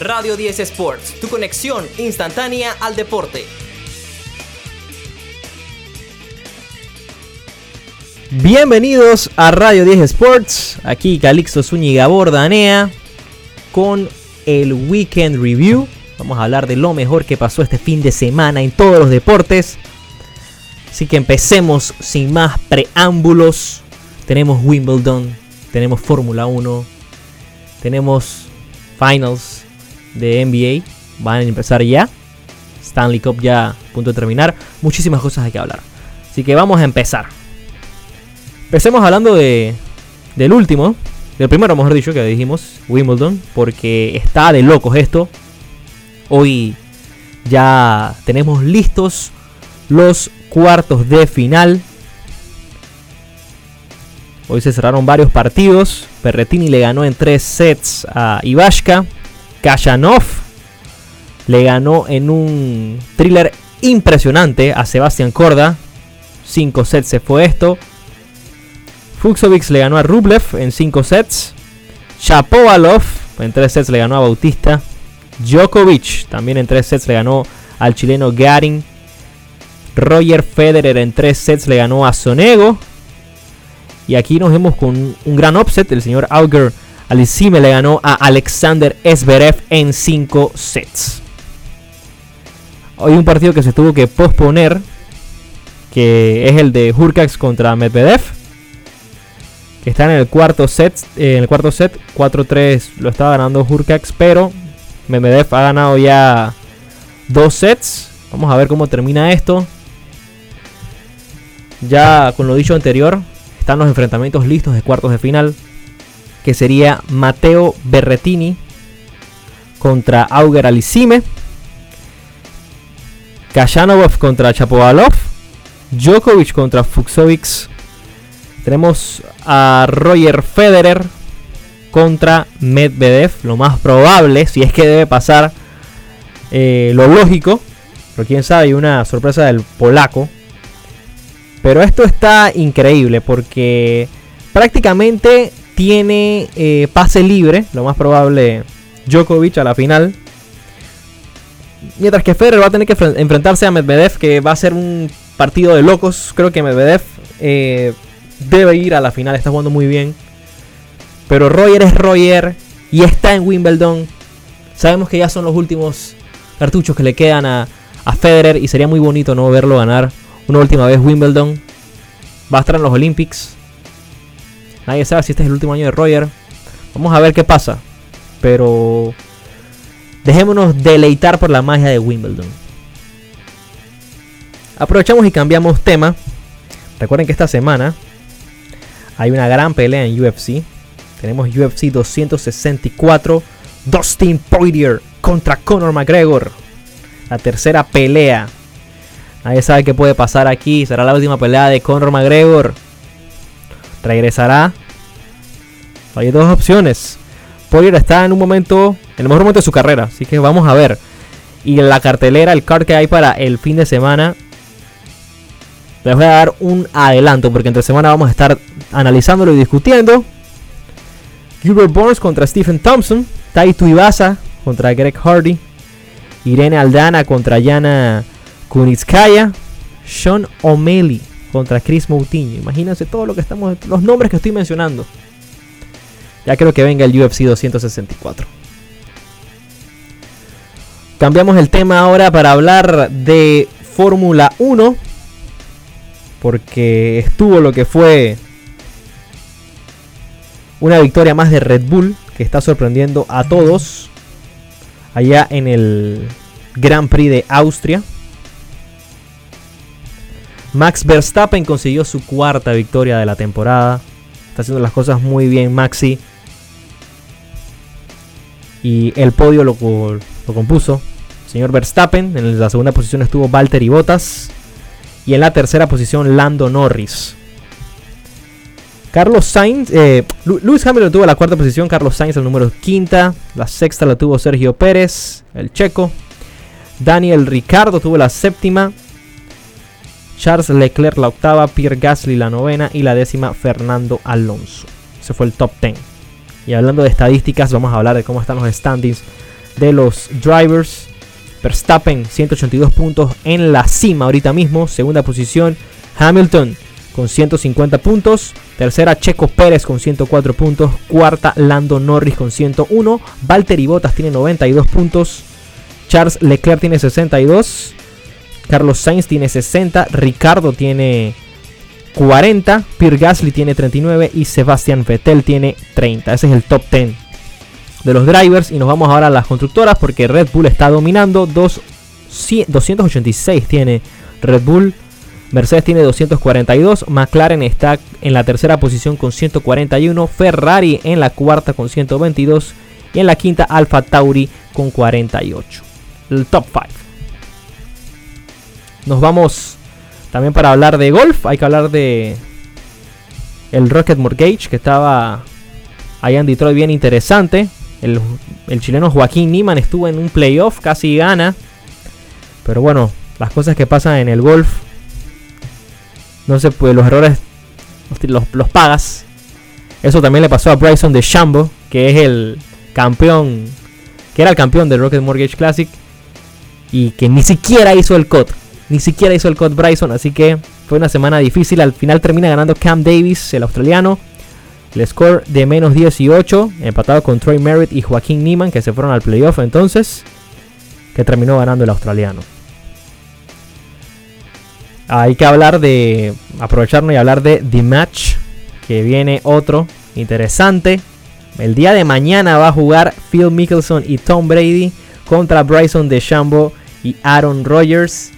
Radio 10 Sports, tu conexión instantánea al deporte. Bienvenidos a Radio 10 Sports, aquí Calixto Zúñiga Bordanea con el Weekend Review. Vamos a hablar de lo mejor que pasó este fin de semana en todos los deportes. Así que empecemos sin más preámbulos. Tenemos Wimbledon, tenemos Fórmula 1, tenemos Finals de NBA. Van a empezar ya. Stanley Cup ya a punto de terminar. Muchísimas cosas hay que hablar. Así que vamos a empezar. Empecemos hablando de, del último, del primero, mejor dicho, que dijimos, Wimbledon, porque está de locos esto. Hoy ya tenemos listos los cuartos de final. Hoy se cerraron varios partidos. Perretini le ganó en tres sets a Ivashka. Kayanov le ganó en un thriller impresionante a Sebastián Korda. Cinco sets se fue esto. Fuxovic le ganó a Rublev en 5 sets. Shapovalov en 3 sets le ganó a Bautista. Djokovic también en 3 sets le ganó al chileno Garin. Roger Federer en 3 sets le ganó a Sonego. Y aquí nos vemos con un gran offset. El señor Auger Alicime le ganó a Alexander Zverev en 5 sets. Hoy un partido que se tuvo que posponer. Que es el de Hurkacz contra Medvedev que está en el cuarto set. Eh, en el cuarto set, 4-3 lo estaba ganando Hurkacz, pero Medvedev ha ganado ya dos sets. Vamos a ver cómo termina esto. Ya con lo dicho anterior, están los enfrentamientos listos de cuartos de final. Que sería Mateo Berretini contra Auger Alicime. Kajanov contra Chapovalov. Djokovic contra Fuxovic tenemos a Roger Federer contra Medvedev. Lo más probable, si es que debe pasar eh, lo lógico. Pero quién sabe, hay una sorpresa del polaco. Pero esto está increíble porque prácticamente tiene eh, pase libre. Lo más probable Djokovic a la final. Mientras que Federer va a tener que enfrentarse a Medvedev, que va a ser un partido de locos. Creo que Medvedev eh, debe ir a la final, está jugando muy bien. Pero Roger es Roger y está en Wimbledon. Sabemos que ya son los últimos cartuchos que le quedan a, a Federer y sería muy bonito no verlo ganar una última vez Wimbledon. Va a estar en los Olympics. Nadie sabe si este es el último año de Roger. Vamos a ver qué pasa. Pero dejémonos deleitar por la magia de Wimbledon. Aprovechamos y cambiamos tema. Recuerden que esta semana hay una gran pelea en UFC. Tenemos UFC 264. Dustin Poirier contra Conor McGregor. La tercera pelea. Nadie sabe qué puede pasar aquí. Será la última pelea de Conor McGregor. Regresará. Hay dos opciones. Poirier está en un momento, en el mejor momento de su carrera. Así que vamos a ver. Y en la cartelera, el card que hay para el fin de semana les voy a dar un adelanto porque entre semana vamos a estar analizándolo y discutiendo. Gilbert Burns contra Stephen Thompson. Taito Ibasa contra Greg Hardy. Irene Aldana contra Yana Kunitskaya. Sean O'Malley contra Chris Moutinho. Imagínense todo lo que estamos. Los nombres que estoy mencionando. Ya creo que venga el UFC 264. Cambiamos el tema ahora para hablar de Fórmula 1 porque estuvo lo que fue una victoria más de Red Bull que está sorprendiendo a todos allá en el Grand Prix de Austria. Max Verstappen consiguió su cuarta victoria de la temporada. Está haciendo las cosas muy bien Maxi. Y el podio lo, lo compuso señor Verstappen. En la segunda posición estuvo Valtteri Bottas. Y en la tercera posición, Lando Norris. Carlos Sainz, eh, Lewis Hamilton tuvo la cuarta posición, Carlos Sainz el número quinta, la sexta la tuvo Sergio Pérez, el checo, Daniel Ricardo tuvo la séptima, Charles Leclerc la octava, Pierre Gasly la novena y la décima Fernando Alonso. Ese fue el top 10. Y hablando de estadísticas, vamos a hablar de cómo están los standings de los drivers. Verstappen 182 puntos en la cima ahorita mismo. Segunda posición Hamilton con 150 puntos. Tercera Checo Pérez con 104 puntos. Cuarta Lando Norris con 101. Valtteri Bottas tiene 92 puntos. Charles Leclerc tiene 62. Carlos Sainz tiene 60. Ricardo tiene 40. Pierre Gasly tiene 39. Y Sebastian Vettel tiene 30. Ese es el top 10 de los drivers. Y nos vamos ahora a las constructoras porque Red Bull está dominando. 286 tiene Red Bull. Mercedes tiene 242, McLaren está en la tercera posición con 141, Ferrari en la cuarta con 122 y en la quinta Alfa Tauri con 48. El top 5. Nos vamos también para hablar de golf, hay que hablar de el Rocket Mortgage que estaba allá en Detroit bien interesante. El, el chileno Joaquín Niman estuvo en un playoff, casi gana. Pero bueno, las cosas que pasan en el golf no sé, pues los errores los, pagas. Eso también le pasó a Bryson de Shambo, que es el campeón, que era el campeón del Rocket Mortgage Classic y que ni siquiera hizo el cut, ni siquiera hizo el cut Bryson, así que fue una semana difícil. Al final termina ganando Cam Davis, el australiano. El score de menos 18, empatado con Troy Merritt y Joaquín Neiman, que se fueron al playoff entonces, que terminó ganando el australiano hay que hablar de aprovecharnos y hablar de The Match, que viene otro interesante. El día de mañana va a jugar Phil Mickelson y Tom Brady contra Bryson DeChambeau y Aaron Rodgers.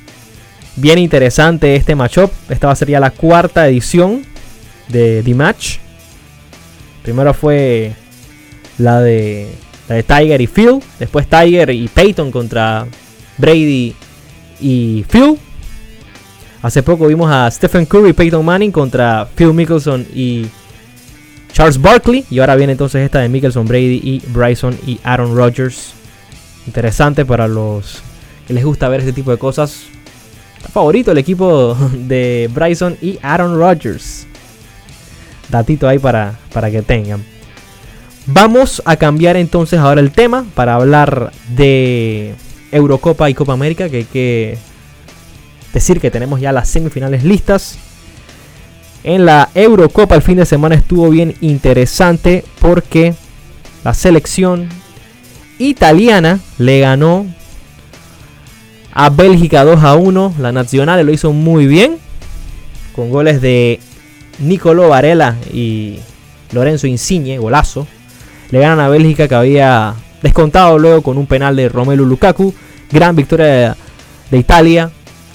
Bien interesante este matchup. Esta va a ser ya la cuarta edición de The Match. Primero fue la de, la de Tiger y Phil. Después Tiger y Peyton contra Brady y Phil. Hace poco vimos a Stephen Curry y Peyton Manning contra Phil Mickelson y Charles Barkley. Y ahora viene entonces esta de Mickelson, Brady y Bryson y Aaron Rodgers. Interesante para los que les gusta ver este tipo de cosas. Favorito el equipo de Bryson y Aaron Rodgers. Datito ahí para, para que tengan. Vamos a cambiar entonces ahora el tema para hablar de Eurocopa y Copa América, que, que decir que tenemos ya las semifinales listas. En la Eurocopa el fin de semana estuvo bien interesante porque la selección italiana le ganó a Bélgica 2 a 1. La Nacional lo hizo muy bien con goles de Nicolo Varela y Lorenzo Insigne, golazo. Le ganan a Bélgica que había descontado luego con un penal de Romelu Lukaku. Gran victoria de Italia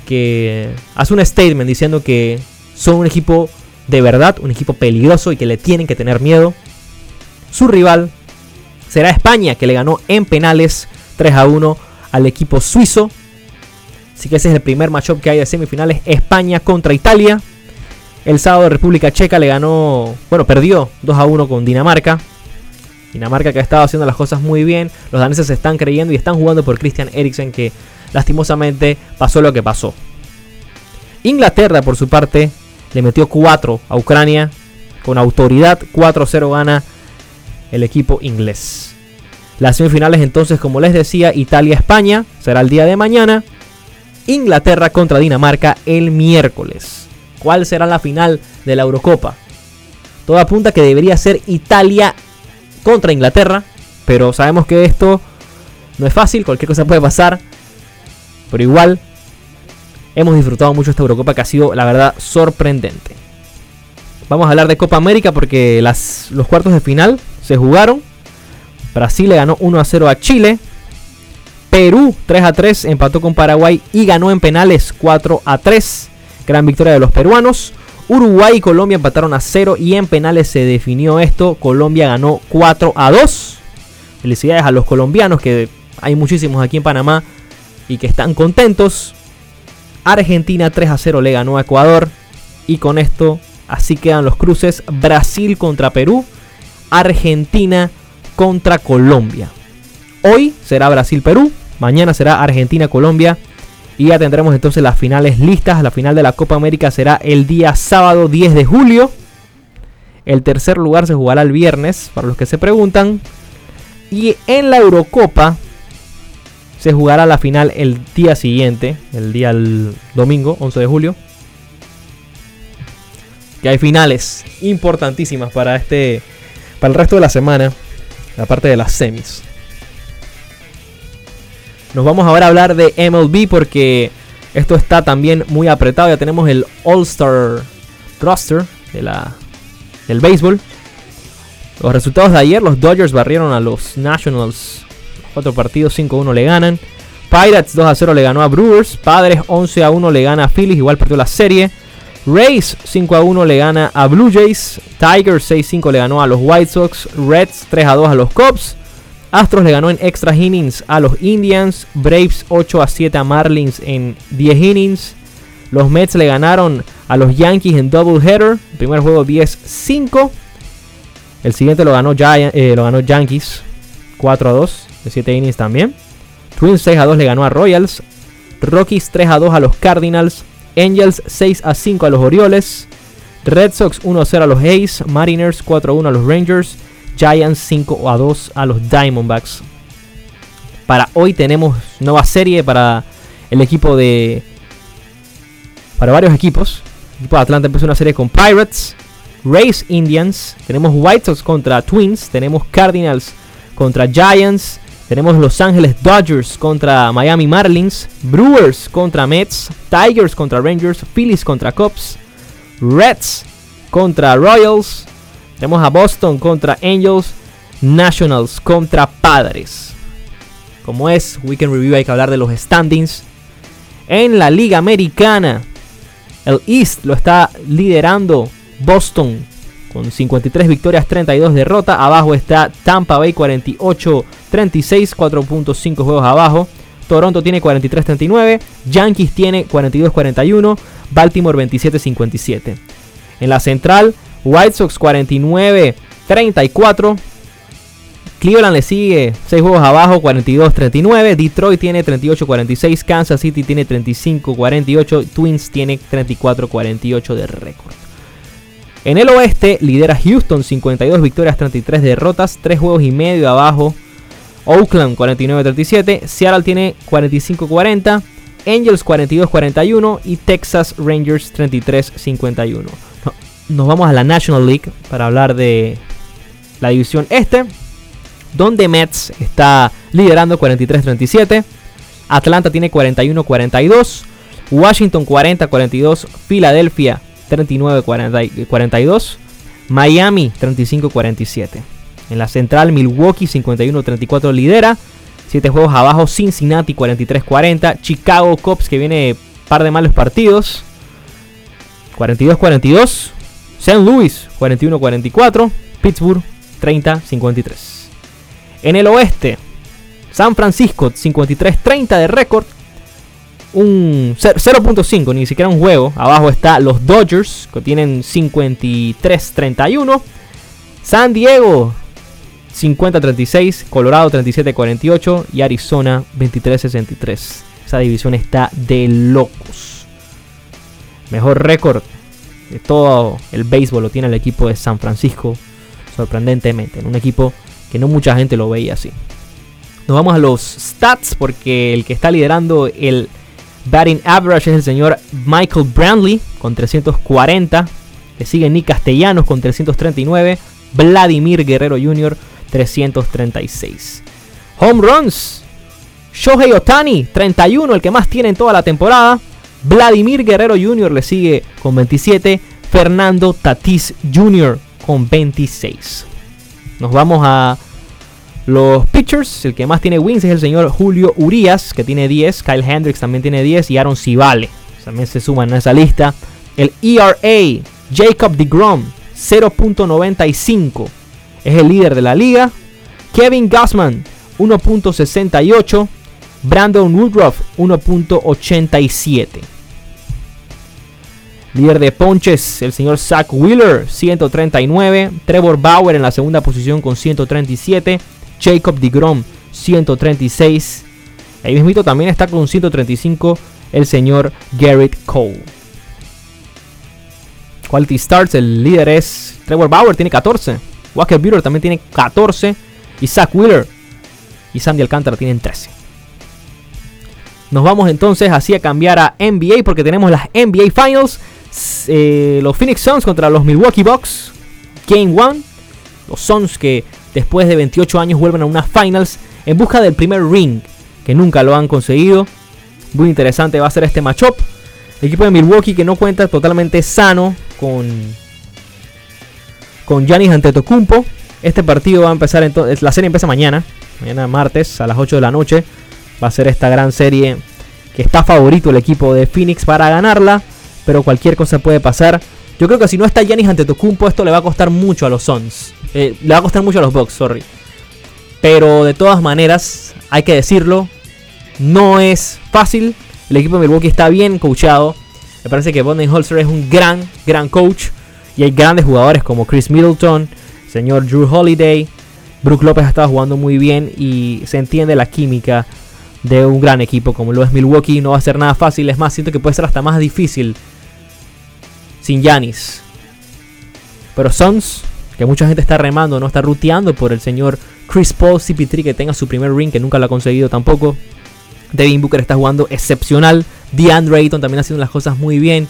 que hace un statement diciendo que son un equipo de verdad, un equipo peligroso y que le tienen que tener miedo. Su rival será España, que le ganó en penales 3 a 1 al equipo suizo. Así que ese es el primer matchup que hay de semifinales, España contra Italia. El sábado República Checa le ganó, bueno, perdió 2 a 1 con Dinamarca. Dinamarca que ha estado haciendo las cosas muy bien. Los daneses se están creyendo y están jugando por Christian Eriksen que lastimosamente pasó lo que pasó. Inglaterra, por su parte, le metió 4 a Ucrania. Con autoridad, 4-0 gana el equipo inglés. Las semifinales entonces, como les decía, Italia-España será el día de mañana. Inglaterra contra Dinamarca el miércoles. ¿Cuál será la final de la Eurocopa? Todo apunta que debería ser Italia contra Inglaterra, pero sabemos que esto no es fácil, cualquier cosa puede pasar. Pero igual, hemos disfrutado mucho esta Eurocopa que ha sido, la verdad, sorprendente. Vamos a hablar de Copa América porque los cuartos de final se jugaron. Brasil le ganó 1 a 0 a Chile. Perú 3 a 3 empató con Paraguay y ganó en penales 4 a 3. Gran victoria de los peruanos. Uruguay y Colombia empataron a 0 y en penales se definió esto. Colombia ganó 4 a 2. Felicidades a los colombianos que hay muchísimos aquí en Panamá y que están contentos. Argentina 3 a 0 le ganó a Ecuador. Y con esto así quedan los cruces. Brasil contra Perú. Argentina contra Colombia. Hoy será Brasil-Perú. Mañana será Argentina-Colombia. Y ya tendremos entonces las finales listas. La final de la Copa América será el día sábado 10 de julio. El tercer lugar se jugará el viernes, para los que se preguntan. Y en la Eurocopa Se jugará la final el día siguiente, el día domingo, 11 de julio. Que hay finales importantísimas para este para el resto de la semana, aparte de las semis. Nos vamos ahora a hablar de MLB porque esto está también muy apretado. Ya tenemos el All-Star roster de la, del béisbol. Los resultados de ayer, los Dodgers barrieron a los Nationals. Cuatro partidos, 5-1 le ganan. Pirates 2-0 le ganó a Brewers. Padres 11-1 le gana a Phillies, igual perdió la serie. Rays 5-1 le gana a Blue Jays. Tigers 6-5 le ganó a los White Sox. Reds 3-2 a los Cubs. Astros le ganó en extra innings a los Indians. Braves 8-7 a Marlins en 10 innings. Los Mets le ganaron a los Yankees en double header. primer juego 10-5. El siguiente lo ganó, eh, lo ganó Yankees 4 2 de 7 innings también. Twins 6 2 le ganó a Royals. Rockies 3 2 a los Cardinals. Angels 6 5 a los Orioles. Red Sox 1 0 a los A's. Mariners 4 1 a los Rangers. Giants 5 2 a los Diamondbacks. Para hoy tenemos nueva serie para el equipo de. Para varios equipos. El equipo de Atlanta empezó una serie con Pirates, Rays Indians, tenemos White Sox contra Twins, tenemos Cardinals contra Giants, tenemos Los Angeles Dodgers contra Miami Marlins, Brewers contra Mets, Tigers contra Rangers, Phillies contra Cubs, Reds contra Royals, tenemos a Boston contra Angels, Nationals contra Padres. Como es Weekend Review hay que hablar de los standings. En la Liga Americana, el East lo está liderando Boston con 53 victorias, 32 derrotas. Abajo está Tampa Bay 48, 36, 4.5 juegos abajo. Toronto tiene 43-39, Yankees tiene 42-41, Baltimore 27-57. En la central, White Sox 49-34. Cleveland le sigue 6 juegos abajo, 42-39. Detroit tiene 38-46. Kansas City tiene 35-48. Twins tiene 34-48 de récord. En el oeste lidera Houston 52 victorias, 33 derrotas, 3 juegos y medio abajo. Oakland 49-37, Seattle tiene 45-40, Angels 42-41 y Texas Rangers 33-51. Nos vamos a la National League para hablar de la división este, donde Mets está liderando 43-37, Atlanta tiene 41-42, Washington 40-42, Filadelfia 39-42. Miami 35-47. En la central, Milwaukee 51-34 lidera. 7 juegos abajo, Cincinnati 43-40. Chicago Cubs que viene par de malos partidos. 42-42. St. Louis 41-44. Pittsburgh 30-53. En el oeste, San Francisco 53-30 de récord un 0.5, ni siquiera un juego. Abajo está los Dodgers, que tienen 53-31. San Diego, 50-36. Colorado, 37-48. Y Arizona, 23-63. Esa división está de locos. Mejor récord todo el béisbol lo tiene el equipo de San Francisco. Sorprendentemente. En un equipo que no mucha gente lo veía así. Nos vamos a los stats porque el que está liderando el Batting average es el señor Michael Brandley con 340. Le sigue Nick Castellanos con 339. Vladimir Guerrero Jr. 336. Home runs. Shohei Otani 31, el que más tiene en toda la temporada. Vladimir Guerrero Jr. le sigue con 27. Fernando Tatis Jr. con 26. Nos vamos a los pitchers, el que más tiene wins es el señor Julio Urias, que tiene 10. Kyle Hendricks también tiene 10. Y Aaron Civale también se suman a esa lista. El ERA, Jacob DeGrom, 0.95. Es el líder de la liga. Kevin Gassman, 1.68. Brandon Woodruff, 1.87. Líder de ponches, el señor Zach Wheeler, 139. Trevor Bauer en la segunda posición con 137. Jacob DeGrom 136. Ahí mismo también está con 135 el señor Garrett Cole. Quality Starts, el líder es Trevor Bauer, tiene 14. Walker Buehler también tiene 14. Y Zach Wheeler y Sandy Alcántara tienen 13. Nos vamos entonces así a cambiar a NBA porque tenemos las NBA Finals. Eh, los Phoenix Suns contra los Milwaukee Bucks. Game 1. Los Suns que después de 28 años vuelven a unas Finals en busca del primer ring que nunca lo han conseguido. Muy interesante va a ser este matchup. El equipo de Milwaukee que no cuenta totalmente sano con con Giannis Antetokounmpo. Este partido va a empezar entonces, la serie empieza mañana, mañana martes a las 8 de la noche. Va a ser esta gran serie que está favorito el equipo de Phoenix para ganarla, pero cualquier cosa puede pasar. Yo creo que si no está Giannis Antetokounmpo esto le va a costar mucho a los Suns. Eh, le va a costar mucho a los Bucks, sorry. Pero de todas maneras, hay que decirlo, no es fácil. El equipo de Milwaukee está bien coachado. Me parece que Holzer es un gran, gran coach. Y hay grandes jugadores como Chris Middleton, señor Drew Holiday. Brook López ha estado jugando muy bien y se entiende la química de un gran equipo como lo es Milwaukee. No va a ser nada fácil, es más, siento que puede ser hasta más difícil sin Yanis. Pero Suns, que mucha gente está remando, no está ruteando por el señor Chris Paul CP3 que tenga su primer ring, que nunca lo ha conseguido tampoco. Devin Booker está jugando excepcional. DeAndre Ayton también haciendo las cosas muy bien.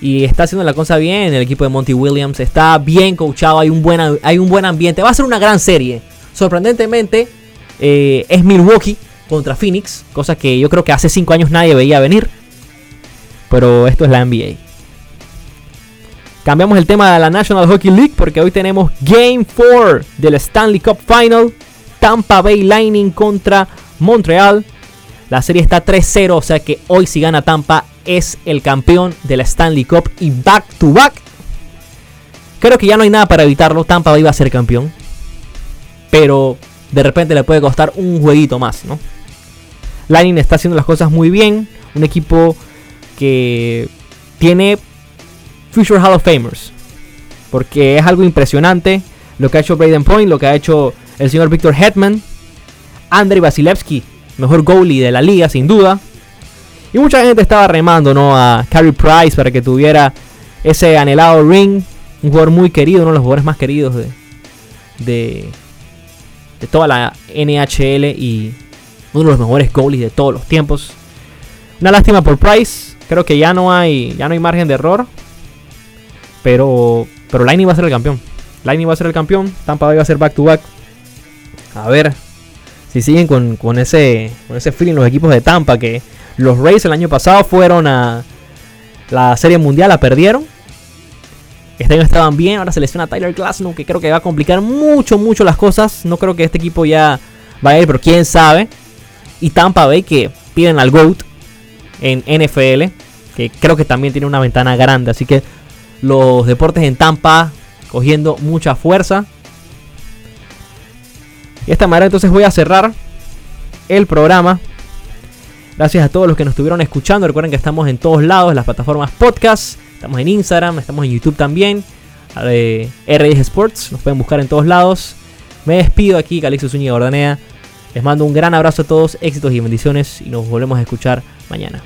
Y está haciendo la cosa bien. El equipo de Monty Williams está bien coachado. Hay un buen, hay un buen ambiente. Va a ser una gran serie. Sorprendentemente, eh, es Milwaukee contra Phoenix. Cosa que yo creo que hace 5 años nadie veía venir. Pero esto es la NBA. Cambiamos el tema de la National Hockey League porque hoy tenemos Game 4 del Stanley Cup Final. Tampa Bay Lightning contra Montreal. La serie está 3-0, o sea que hoy si gana Tampa es el campeón de la Stanley Cup y back to back. Creo que ya no hay nada para evitarlo. Tampa Bay va a ser campeón. Pero de repente le puede costar un jueguito más, ¿no? Lightning está haciendo las cosas muy bien. Un equipo que tiene Future Hall of Famers. Porque es algo impresionante lo que ha hecho Braden Point, lo que ha hecho el señor Victor Hetman, Andrei Vasilevsky, mejor goalie de la liga, sin duda. Y mucha gente estaba remando ¿no? a Carey Price para que tuviera ese anhelado ring. Un jugador muy querido, uno de los jugadores más queridos de, de, de toda la NHL y uno de los mejores goalies de todos los tiempos. Una lástima por Price. Creo que ya no hay, ya no hay margen de error. Pero, pero Lightning va a ser el campeón. Lightning va a ser el campeón. Tampa va a ser back to back. A ver si siguen con, con, ese, con ese feeling los equipos de Tampa. Que los Rays el año pasado fueron a la Serie Mundial, la perdieron. Este año estaban bien, ahora se lesiona Tyler Glasnow, que creo que va a complicar mucho, mucho las cosas. No creo que este equipo ya vaya a ir, pero quién sabe. Y Tampa Bay, que piden al GOAT en NFL, que creo que también tiene una ventana grande. Así que los deportes en Tampa cogiendo mucha fuerza. De esta manera entonces voy a cerrar el programa. Gracias a todos los que nos estuvieron escuchando. Recuerden que estamos en todos lados, en las plataformas podcast. Estamos en Instagram, estamos en YouTube también. De R10 Sports, nos pueden buscar en todos lados. Me despido aquí, Calixto Zúñiga Ordanea. Les mando un gran abrazo a todos, éxitos y bendiciones y nos volvemos a escuchar mañana.